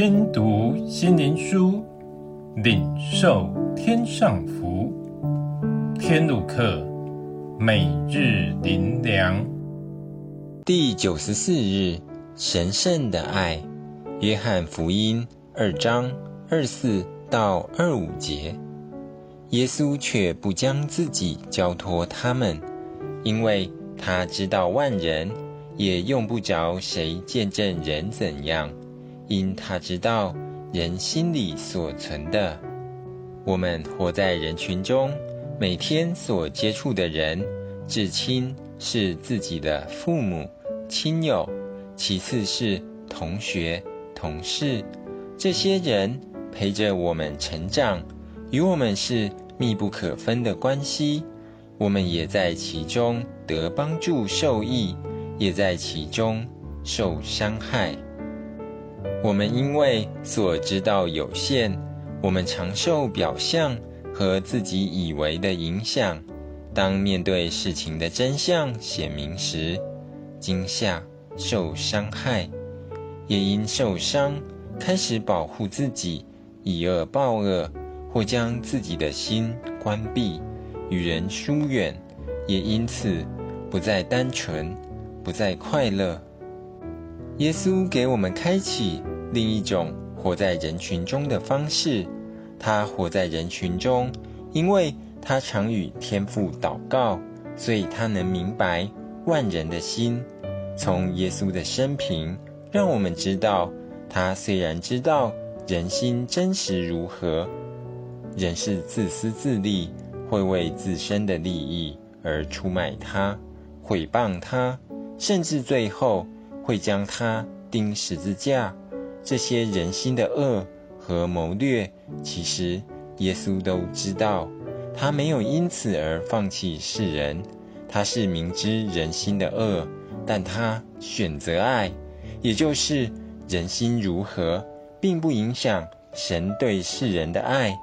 听读心灵书，领受天上福。天路客，每日灵粮，第九十四日，神圣的爱。约翰福音二章二四到二五节，耶稣却不将自己交托他们，因为他知道万人，也用不着谁见证人怎样。因他知道人心里所存的，我们活在人群中，每天所接触的人，至亲是自己的父母亲友，其次是同学同事，这些人陪着我们成长，与我们是密不可分的关系，我们也在其中得帮助受益，也在其中受伤害。我们因为所知道有限，我们常受表象和自己以为的影响。当面对事情的真相显明时，惊吓、受伤害，也因受伤开始保护自己，以恶报恶，或将自己的心关闭，与人疏远，也因此不再单纯，不再快乐。耶稣给我们开启另一种活在人群中的方式。他活在人群中，因为他常与天父祷告，所以他能明白万人的心。从耶稣的生平，让我们知道，他虽然知道人心真实如何，人是自私自利，会为自身的利益而出卖他、毁谤他，甚至最后。会将他钉十字架，这些人心的恶和谋略，其实耶稣都知道。他没有因此而放弃世人，他是明知人心的恶，但他选择爱，也就是人心如何，并不影响神对世人的爱。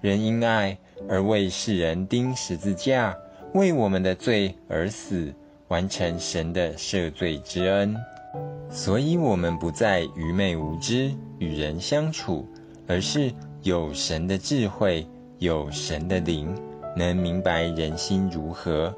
人因爱而为世人钉十字架，为我们的罪而死，完成神的赦罪之恩。所以，我们不再愚昧无知与人相处，而是有神的智慧，有神的灵，能明白人心如何。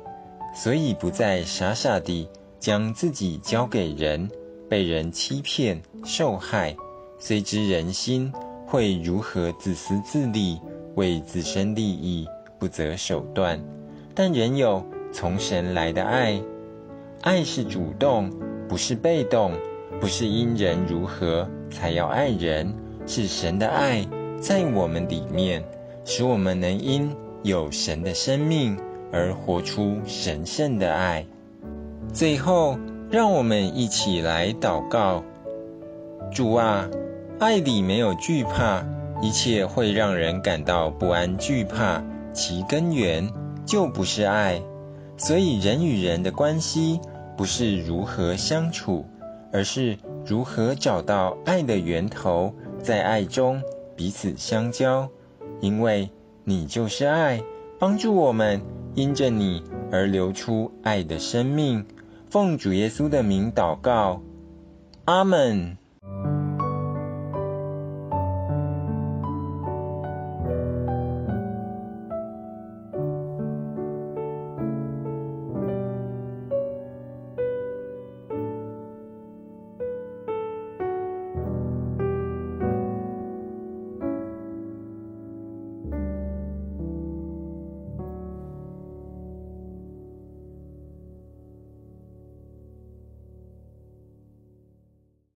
所以，不再傻傻地将自己交给人，被人欺骗、受害。虽知人心会如何自私自利，为自身利益不择手段，但仍有从神来的爱。爱是主动。不是被动，不是因人如何才要爱人，是神的爱在我们里面，使我们能因有神的生命而活出神圣的爱。最后，让我们一起来祷告：主啊，爱里没有惧怕，一切会让人感到不安惧怕，其根源就不是爱。所以，人与人的关系。不是如何相处，而是如何找到爱的源头，在爱中彼此相交。因为你就是爱，帮助我们因着你而流出爱的生命。奉主耶稣的名祷告，阿门。